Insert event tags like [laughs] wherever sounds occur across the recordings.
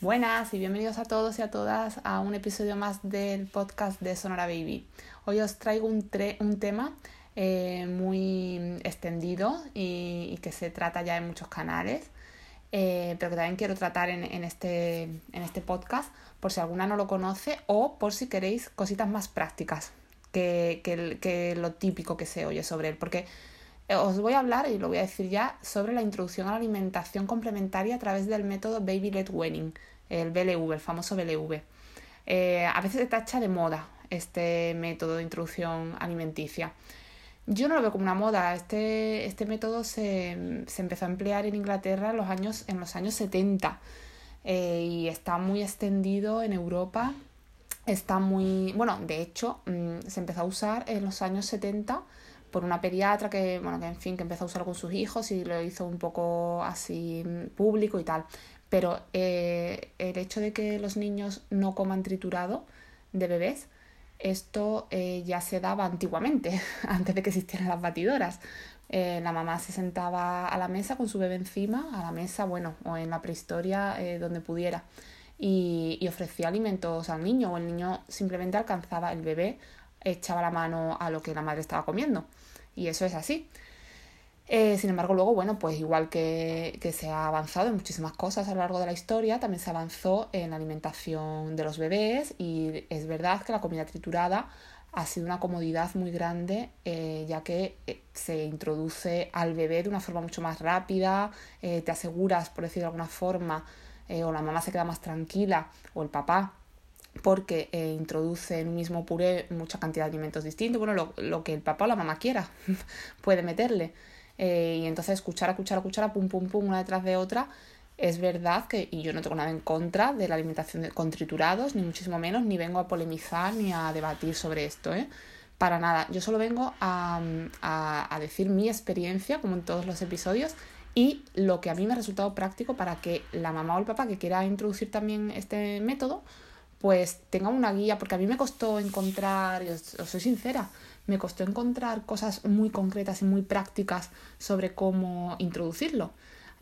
Buenas y bienvenidos a todos y a todas a un episodio más del podcast de Sonora Baby. Hoy os traigo un, un tema eh, muy extendido y, que se trata ya en muchos canales, eh, pero que también quiero tratar en, este, en este podcast por si alguna no lo conoce o por si queréis cositas más prácticas que, que, que lo típico que se oye sobre él. Porque os voy a hablar, y lo voy a decir ya, sobre la introducción a la alimentación complementaria a través del método Baby Led Weaning, el BLV, el famoso BLV. Eh, a veces se tacha de moda este método de introducción alimenticia. Yo no lo veo como una moda. Este, este método se, empezó a emplear en Inglaterra en los años, en los años 70 eh, y está muy extendido en Europa. Está muy. Bueno, de hecho, mm, se empezó a usar en los años 70 por una pediatra que, bueno, que en fin, que empezó a usar con sus hijos y lo hizo un poco así público y tal. Pero eh, el hecho de que los niños no coman triturado de bebés, esto eh, ya se daba antiguamente, [laughs] antes de que existieran las batidoras. Eh, la mamá se sentaba a la mesa con su bebé encima, a la mesa, bueno, o en la prehistoria, donde pudiera, y ofrecía alimentos al niño, o el niño simplemente alcanzaba el bebé echaba la mano a lo que la madre estaba comiendo. Y eso es así. Eh, sin embargo, luego, bueno, pues igual que, que, se ha avanzado en muchísimas cosas a lo largo de la historia, también se avanzó en la alimentación de los bebés y es verdad que la comida triturada ha sido una comodidad muy grande eh, ya que eh, se introduce al bebé de una forma mucho más rápida, te aseguras, por decir de alguna forma, o la mamá se queda más tranquila o el papá porque eh, introduce en un mismo puré mucha cantidad de alimentos distintos, bueno, lo, lo que el papá o la mamá quiera [laughs] puede meterle. Eh, y entonces cuchara, cuchara, cuchara, pum, pum, pum, una detrás de otra. Es verdad que, y yo no tengo nada en contra de la alimentación con triturados, ni muchísimo menos, ni vengo a polemizar ni a debatir sobre esto, ¿eh? Para nada. Yo solo vengo a, a, a decir mi experiencia, como en todos los episodios, y lo que a mí me ha resultado práctico para que la mamá o el papá que quiera introducir también este método, pues tenga una guía, porque a mí me costó encontrar, y os, soy sincera, me costó encontrar cosas muy concretas y muy prácticas sobre cómo introducirlo.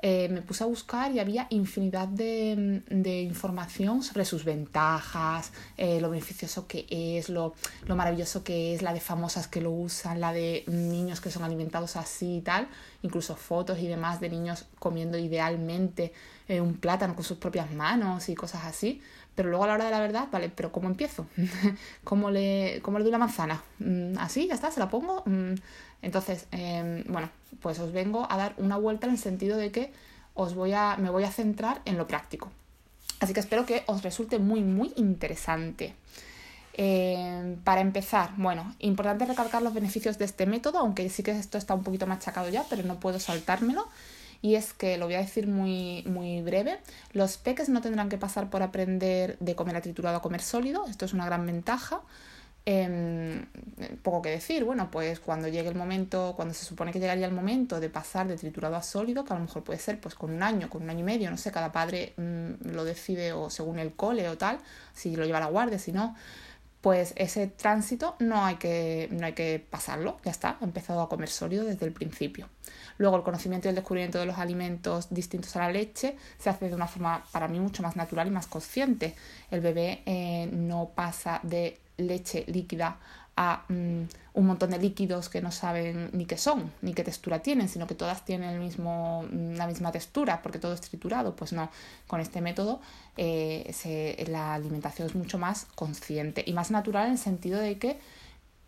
Eh, me puse a buscar y había infinidad de, de información sobre sus ventajas, eh, lo beneficioso que es, lo, lo, maravilloso que es, la de famosas que lo usan, la de niños que son alimentados así y tal, incluso fotos y demás de niños comiendo idealmente eh, un plátano con sus propias manos y cosas así. Pero luego a la hora de la verdad, vale, pero ¿cómo empiezo? [laughs] ¿Cómo le, cómo le doy la manzana? Mm, ¿Así? ¿Ya está? ¿Se la pongo? Mm, entonces, em, bueno, pues os vengo a dar una vuelta en el sentido de que os voy a, me voy a centrar en lo práctico. Así que espero que os resulte muy, muy interesante. Em, para empezar, bueno, importante recalcar los beneficios de este método, aunque sí que esto está un poquito machacado ya, pero no puedo saltármelo y es que, lo voy a decir muy, muy breve, los peques no tendrán que pasar por aprender de comer a triturado a comer sólido, esto es una gran ventaja. Eh, poco que decir, bueno, pues cuando llegue el momento, cuando se supone que llegaría el momento de pasar de triturado a sólido, que a lo mejor puede ser pues con un año, con un año y medio, no sé, cada padre mm, lo decide o según el cole o tal, si lo lleva a la guardia, si no, pues ese tránsito no hay que, no hay que pasarlo, ya está, ha empezado a comer sólido desde el principio. Luego el conocimiento y el descubrimiento de los alimentos distintos a la leche se hace de una forma para mí mucho más natural y más consciente. El bebé eh, no pasa de leche líquida a mm, un montón de líquidos que no saben ni qué son, ni qué textura tienen, sino que todas tienen el mismo, mm, la misma textura, porque todo es triturado. Pues no, con este método eh, se, la alimentación es mucho más consciente y más natural en el sentido de que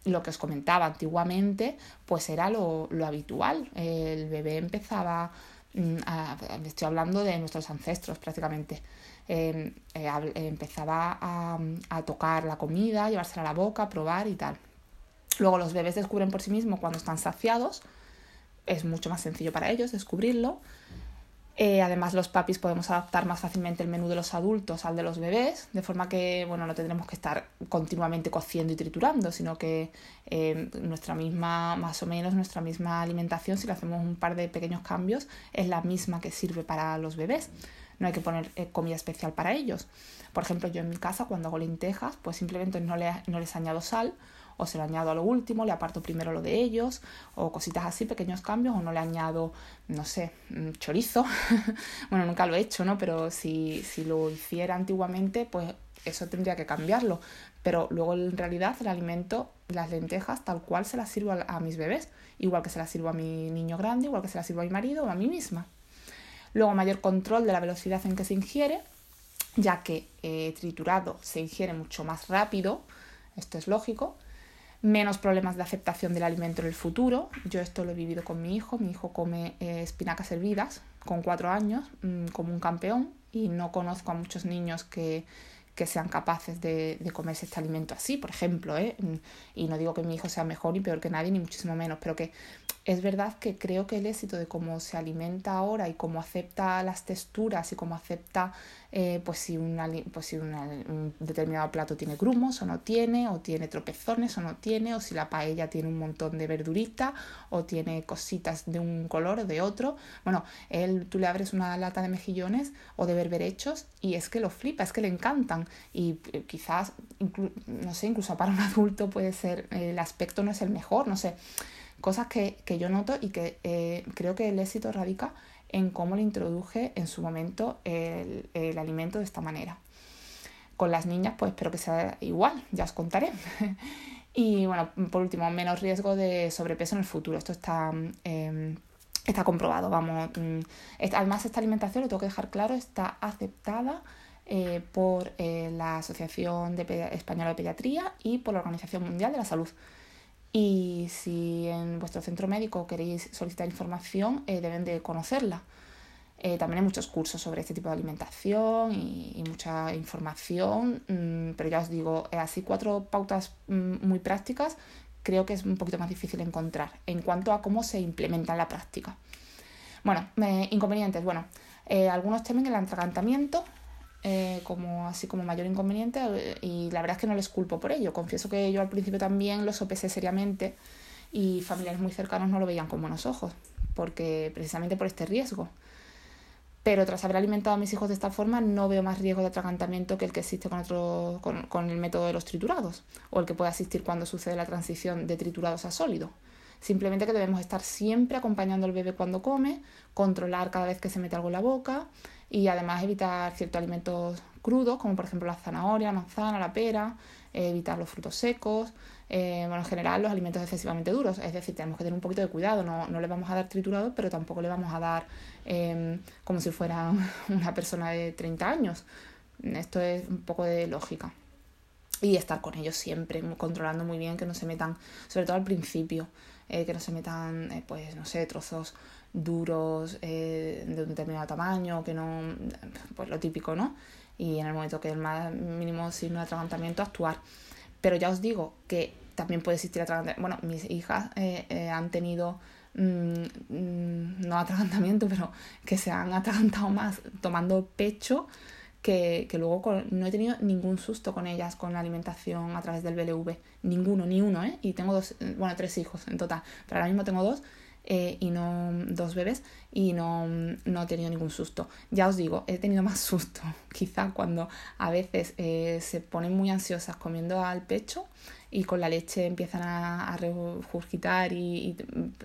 lo que os comentaba antiguamente, pues era lo, lo habitual. El bebé empezaba, mm, estoy hablando de nuestros ancestros prácticamente, Em, eh, empezaba a, a, tocar la comida, llevársela a la boca, probar y tal. Luego los bebés descubren por sí mismos cuando están saciados, es mucho más sencillo para ellos descubrirlo. Eh, además, los papis podemos adaptar más fácilmente el menú de los adultos al de los bebés, de forma que bueno, no tendremos que estar continuamente cociendo y triturando, sino que eh, nuestra misma, más o menos, nuestra misma alimentación, si le hacemos un par de pequeños cambios, es la misma que sirve para los bebés no hay que poner eh, comida especial para ellos. Por ejemplo, yo en mi casa cuando hago lentejas, pues simplemente no, le, no les añado sal o se lo añado a lo último, le aparto primero lo de ellos, o cositas así, pequeños cambios, o no le añado, no sé, mm, chorizo. [laughs] bueno, nunca lo he hecho, ¿no? Pero si, si lo hiciera antiguamente, pues eso tendría que cambiarlo. Pero luego en realidad el alimento, las lentejas, tal cual se las sirvo a, mis bebés, igual que se las sirvo a mi niño grande, igual que se las sirvo a mi marido o a mí misma. Luego mayor control de la velocidad en que se ingiere, ya que eh, triturado se ingiere mucho más rápido, esto es lógico. Menos problemas de aceptación del alimento en el futuro. Yo esto lo he vivido con mi hijo. Mi hijo come eh, espinacas hervidas con cuatro años, mm, como un campeón, y no conozco a muchos niños que que sean capaces de, comerse este alimento así, por ejemplo, ¿eh? y no digo que mi hijo sea mejor ni peor que nadie, ni muchísimo menos, pero que es verdad que creo que el éxito de cómo se alimenta ahora y cómo acepta las texturas y cómo acepta eh, pues si, pues si un determinado plato tiene grumos o no tiene, o tiene tropezones o no tiene, o si la paella tiene un montón de verdurita o tiene cositas de un color o de otro. Bueno, él, tú le abres una lata de mejillones o de berberechos y es que lo flipa, es que le encantan y eh, quizás, no sé, incluso para un [laughs] adulto puede ser, el aspecto no es el mejor, no sé, cosas que, yo noto y que eh, creo que el éxito radica en cómo le introduje en su momento el, alimento de esta manera. Con las niñas, pues espero que sea igual, ya os contaré. [laughs] y bueno, por último, menos riesgo de sobrepeso en el futuro. Esto está, em, está comprobado, vamos. Mm, además, esta alimentación, lo tengo que dejar claro, está aceptada eh, por eh, la Asociación de Española de Pediatría y por la Organización Mundial de la Salud. Y si en vuestro centro médico queréis solicitar información, eh, deben de conocerla. Eh, también hay muchos cursos sobre este tipo de alimentación y, mucha información, mm, pero ya os digo, eh, así cuatro pautas mm, muy prácticas creo que es un poquito más difícil encontrar en cuanto a cómo se implementa en la práctica. Bueno, inconvenientes. Bueno, algunos temen el atragantamiento, eh, como así como mayor inconveniente eh, y la verdad es que no les culpo por ello. Confieso que yo al principio también lo sopesé seriamente y familiares muy cercanos no lo veían con buenos ojos, porque precisamente por este riesgo. Pero tras haber alimentado a mis hijos de esta forma, no veo más riesgo de atragantamiento que el que existe con, otro, con, con el método de los triturados, o el que puede existir cuando sucede la transición de triturados a sólido. Simplemente que debemos estar siempre acompañando al bebé cuando come, controlar cada vez que se mete algo en la boca y además evitar ciertos alimentos crudos, como por ejemplo la zanahoria, la manzana, la pera, eh, evitar los frutos secos, eh, bueno, en general los alimentos excesivamente duros, es decir, tenemos que tener un poquito de cuidado, no, no le vamos a dar triturados, pero tampoco le vamos a dar em, como si fuera [laughs] una persona de 30 años. Esto es un poco de lógica. Y estar con ellos siempre, controlando muy bien que no se metan, sobre todo al principio, eh, que no se metan, pues, no sé, trozos duros eh, de un determinado tamaño, que no, pues lo típico, ¿no? Y en el momento que el más mínimo signo de atragantamiento, actuar. Pero ya os digo que también puede existir atragantamiento. Bueno, mis hijas eh, eh, han tenido, mm, mm, no atragantamiento, [laughs] pero que se han atragantado más tomando pecho. Que, que luego no he tenido ningún susto con ellas con la alimentación a través del BLV. Ninguno, ni uno, ¿eh? Y tengo dos, bueno, tres hijos en total, pero ahora mismo tengo dos eh, y no dos bebés y no, no, he tenido ningún susto. Ya os digo, he tenido más [laughs] susto quizá cuando a veces eh, se ponen muy ansiosas comiendo al pecho y con la leche empiezan a, a regurgitar y,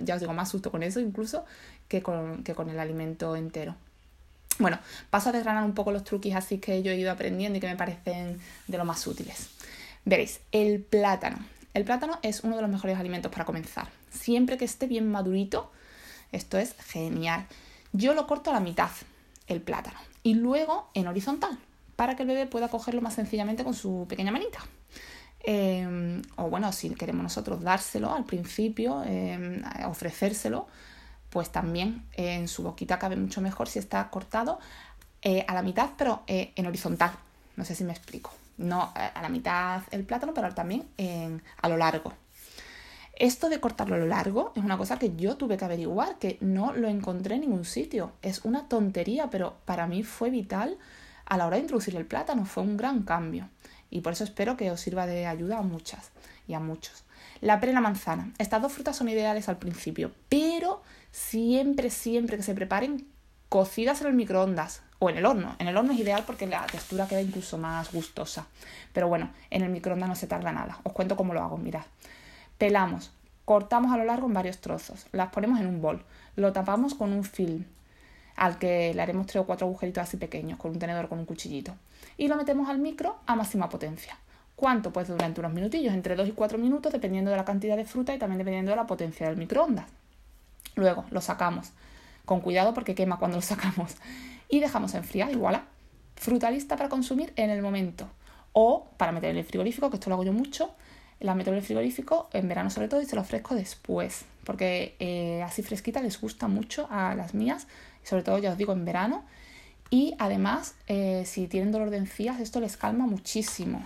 ya os digo, más susto con eso incluso que con, que con el alimento entero. Bueno, paso a desgranar un poco los truquis así que yo he ido aprendiendo y que me parecen de lo más útiles. Veréis, el plátano. El plátano es uno de los mejores alimentos para comenzar. Siempre que esté bien madurito, esto es genial. Yo lo corto a la mitad, el plátano, y luego en horizontal, para que el bebé pueda cogerlo más sencillamente con su pequeña manita. Em, o bueno, si queremos nosotros dárselo al principio, em, ofrecérselo, pues también en su boquita cabe mucho mejor si está cortado eh, a la mitad, pero eh, en horizontal. No sé si me explico no a la mitad el plátano, pero también a lo largo. Esto de cortarlo a lo largo es una cosa que yo tuve que averiguar, que no lo encontré en ningún sitio. Es una tontería, pero para mí fue vital a la hora de introducir el plátano. Fue un gran cambio. Y por eso espero que os sirva de ayuda a muchas y a muchos. La pera la manzana. Estas dos frutas son ideales al principio, pero siempre, siempre que se preparen cocidas en el microondas o en el horno. En el horno es ideal porque la textura queda incluso más gustosa. Pero bueno, en el microondas no se tarda nada. Os cuento cómo lo hago, mirad. Pelamos, cortamos a lo largo en varios trozos, las ponemos en un bol, lo tapamos con un film al que le haremos tres o cuatro agujeritos así pequeños con un tenedor con un cuchillito y lo metemos al micro a máxima potencia. ¿Cuánto? Pues durante unos minutillos, entre 2 y 4 minutos, dependiendo de la cantidad de fruta y también dependiendo de la potencia del microondas. Luego lo sacamos, con cuidado porque quema cuando lo sacamos, y dejamos enfriar y voilà, fruta lista para consumir en el momento. O para meter en el frigorífico, que esto lo hago yo mucho, la meto en el frigorífico en verano sobre todo y se lo ofrezco después, porque eh, así fresquita les gusta mucho a las mías, sobre todo ya os digo en verano. Y además, eh, si tienen dolor de encías, esto les calma muchísimo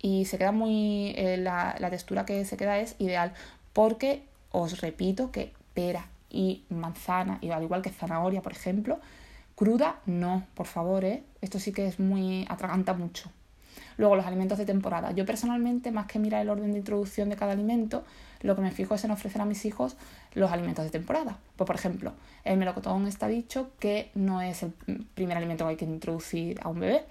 y se queda muy. Eh, la, la, textura que se queda es ideal porque os repito que pera y manzana, y al igual que zanahoria, por ejemplo, cruda no, por favor, ¿eh? esto sí que es muy. atraganta mucho. Luego, los alimentos de temporada. Yo personalmente, más que mirar el orden de introducción de cada alimento, lo que me fijo es en ofrecer a mis hijos los alimentos de temporada. Pues, por ejemplo, el melocotón está dicho que no es el primer alimento que hay que introducir a un bebé.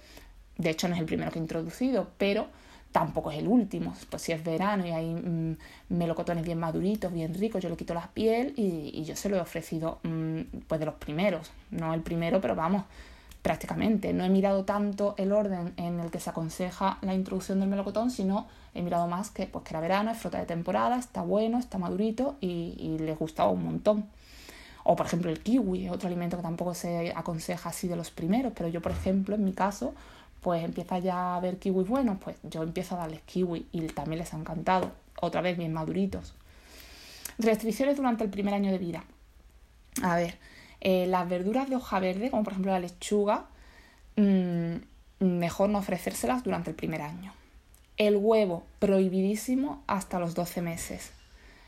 De hecho, no es el primero que he introducido, pero tampoco es el último. Pues si es verano y hay mm, melocotones bien maduritos, bien ricos, yo le quito la piel y, yo se lo he ofrecido mm, pues de los primeros. No el primero, pero vamos, prácticamente. No he mirado tanto el orden en el que se aconseja la introducción del melocotón, sino he mirado más que, pues, que era verano, es fruta de temporada, está bueno, está madurito y, y les gustaba un montón. O por ejemplo el kiwi, otro alimento que tampoco se aconseja así de los primeros, pero yo por ejemplo en mi caso pues empieza ya a ver kiwis buenos, pues yo empiezo a darles kiwi y también les ha encantado, otra vez bien maduritos. Restricciones durante el primer año de vida. A ver, eh, las verduras de hoja verde, como por ejemplo la lechuga, mmm, mejor no ofrecérselas durante el primer año. El huevo, prohibidísimo hasta los 12 meses.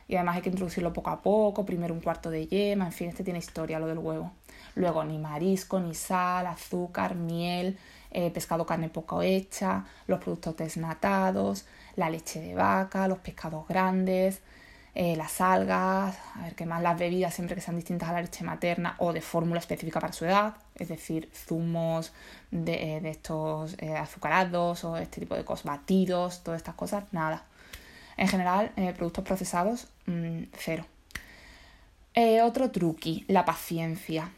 Y además hay que introducirlo poco a poco, primero un cuarto de yema, en fin, este tiene historia lo del huevo. Luego ni marisco, ni sal, azúcar, miel, eh, pescado carne poco hecha, los productos desnatados, la leche de vaca, los pescados grandes, eh, las algas, a ver qué más, las bebidas siempre que sean distintas a la leche materna o de fórmula específica para su edad, es decir, zumos de, eh, estos azucarados o este tipo de cosas, batidos, todas estas cosas, nada. En general, productos procesados, mm, cero. otro truqui, la paciencia.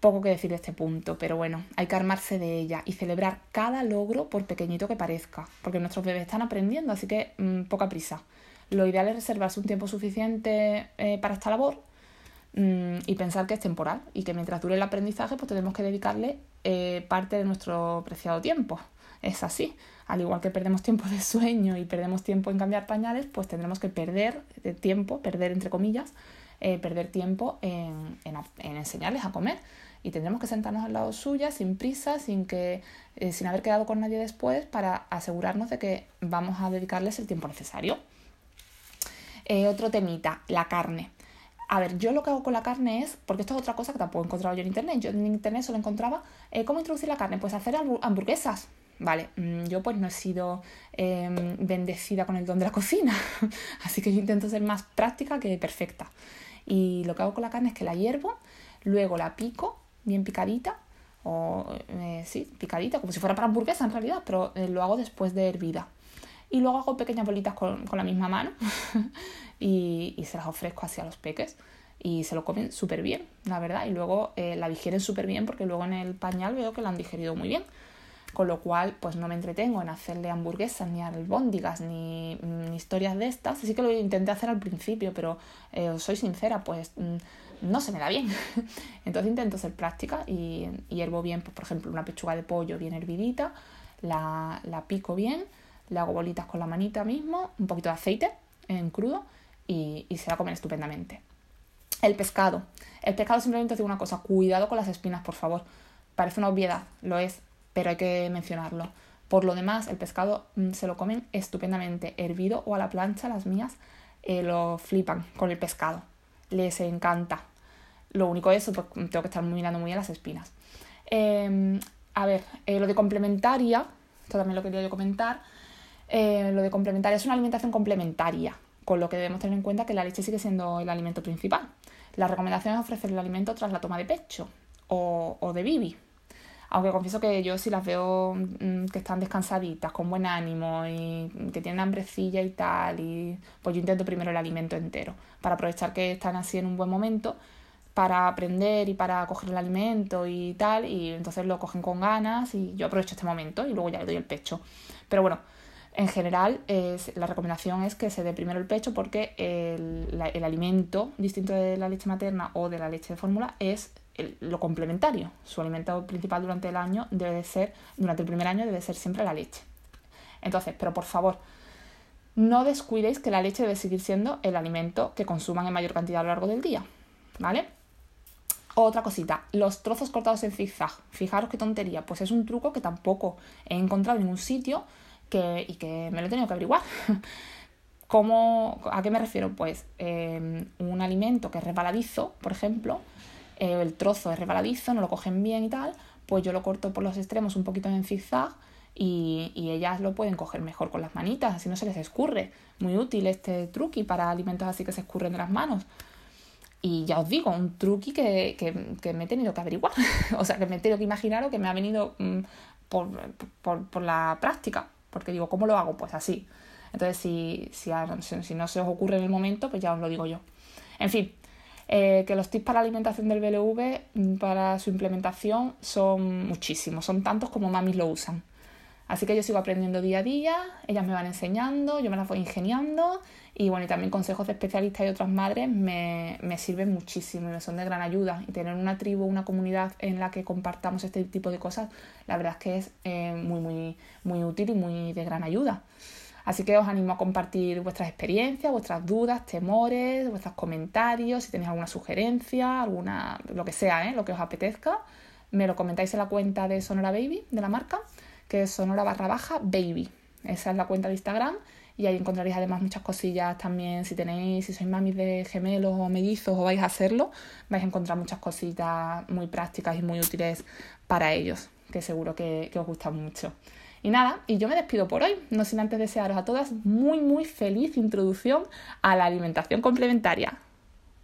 Poco que decir de este punto, pero bueno, hay que armarse de ella y celebrar cada logro por pequeñito que parezca, porque nuestros bebés están aprendiendo, así que mm, poca prisa. Lo ideal es reservarse un tiempo suficiente eh, para esta labor mm, y pensar que es temporal y que mientras dure el aprendizaje pues tenemos que dedicarle eh, parte de nuestro preciado tiempo. Es así. Al igual que perdemos tiempo de sueño y perdemos tiempo en cambiar pañales, pues tendremos que perder eh, tiempo, perder entre comillas, perder tiempo en, en enseñarles a comer y tendremos que sentarnos al lado suya sin prisa, sin, que, sin haber quedado con nadie después para asegurarnos de que vamos a dedicarles el tiempo necesario. Eh, otro temita, la carne. A ver, yo lo que hago con la carne es, porque esto es otra cosa que tampoco he encontrado yo en internet, yo en internet solo encontraba eh, cómo introducir la carne, pues hacer hamburguesas. Vale, mm, yo pues no he sido em, bendecida con el don de la cocina, [laughs] así que yo intento ser más práctica que perfecta. Y lo que hago con la carne es que la hiervo, luego la pico bien picadita, o eh, sí, picadita, como si fuera para hamburguesa en realidad, pero lo hago después de hervida. Y luego hago pequeñas bolitas con, con la misma mano [laughs] y, y, se las ofrezco así a los peques y se lo comen súper bien, la verdad. Y luego eh, la digieren súper bien porque luego en el pañal veo que la han digerido muy bien. Con lo cual, pues no me entretengo en hacerle hamburguesas, ni albóndigas, ni, ni historias de estas. Así que lo intenté hacer al principio, pero os soy sincera, pues mm, no se me da bien. [laughs] Entonces intento ser práctica y, hiervo bien, pues, por ejemplo, una pechuga de pollo bien hervidita, la, pico bien, le hago bolitas con la manita mismo, un poquito de aceite en crudo y, se la comen estupendamente. El pescado. El pescado simplemente digo una cosa, cuidado con las espinas, por favor. Parece una obviedad, lo es, pero hay que mencionarlo. Por lo demás, el pescado mm, se lo comen estupendamente, hervido o a la plancha, las mías eh, lo flipan con el pescado. Les encanta. Lo único es, pues tengo que estar mirando muy a las espinas. Em, a ver, eh, lo de complementaria, esto también lo quería yo comentar. Eh, lo de complementaria es una alimentación complementaria, con lo que debemos tener en cuenta que la leche sigue siendo el alimento principal. La recomendación es ofrecer el alimento tras la toma de pecho o, o de bibi. Aunque confieso que yo si las veo mm, que están descansaditas, con buen ánimo y que tienen hambrecilla y tal, y pues yo intento primero el alimento entero, para aprovechar que están así en un buen momento, para aprender y para coger el alimento y tal, y entonces lo cogen con ganas y yo aprovecho este momento y luego ya le doy el pecho. Pero bueno, en general, la recomendación es que se dé primero el pecho porque el, el, alimento distinto de la leche materna o de la leche de fórmula es lo complementario. Su alimento principal durante el año debe de ser, durante el primer año debe ser siempre la leche. Entonces, pero por favor, no descuidéis que la leche debe seguir siendo el alimento que consuman en mayor cantidad a lo largo del día. ¿Vale? Otra cosita, los trozos cortados en zigzag. Fijaros qué tontería. Pues es un truco que tampoco he encontrado en ningún sitio y que me lo he tenido que averiguar. [laughs] ¿Cómo, ¿A qué me refiero? Pues em, un alimento que es resbaladizo, por ejemplo, eh, el trozo es resbaladizo, no lo cogen bien y tal, pues yo lo corto por los extremos un poquito en zigzag y, y, ellas lo pueden coger mejor con las manitas, así no se les escurre. Muy útil este truqui para alimentos así que se escurren de las manos. Y ya os digo, un truqui que, que, que me he tenido que averiguar. [laughs] o sea, que me he tenido que imaginar o que me ha venido mm, por, por, por la práctica. Porque digo, ¿cómo lo hago? Pues así. Entonces, si, si, no se os ocurre en el momento, pues ya os lo digo yo. En fin, eh, que los tips para la alimentación del BLV, mm, para su implementación, son muchísimos, son tantos como mamis lo usan. Así que yo sigo aprendiendo día a día, ellas me van enseñando, yo me las voy ingeniando y bueno, y también consejos de especialistas y otras madres me, me sirven muchísimo y me son de gran ayuda. Y tener una tribu, una comunidad en la que compartamos este tipo de cosas, la verdad es que es eh, muy, muy, muy útil y muy de gran ayuda. Así que os animo a compartir vuestras experiencias, vuestras dudas, temores, vuestros comentarios, si tenéis alguna sugerencia, alguna, lo que sea, ¿eh? lo que os apetezca, me lo comentáis en la cuenta de Sonora Baby, de la marca, que sonora barra baja baby. Esa es la cuenta de Instagram y ahí encontraréis además muchas cosillas también si tenéis, si sois mamis de gemelos o mellizos o vais a hacerlo, vais a encontrar muchas cositas muy prácticas y muy útiles para ellos, que seguro que, que os gustan mucho. Y nada, y yo me despido por hoy, no sin antes desearos a todas muy muy feliz introducción a la alimentación complementaria.